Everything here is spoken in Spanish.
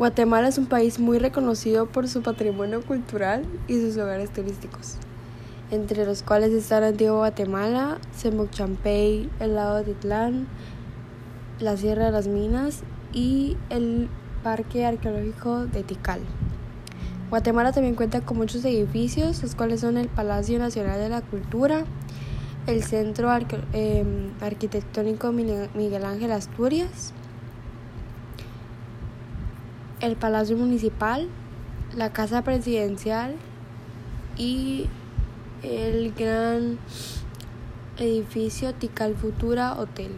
Guatemala es un país muy reconocido por su patrimonio cultural y sus lugares turísticos, entre los cuales están Antiguo Guatemala, Champey, el lago de Titlán, la Sierra de las Minas y el Parque Arqueológico de Tikal. Guatemala también cuenta con muchos edificios, los cuales son el Palacio Nacional de la Cultura, el Centro em, Arquitectónico Miguel Ángel Asturias, el Palacio Municipal, la Casa Presidencial y el gran edificio Tikal Futura Hotel.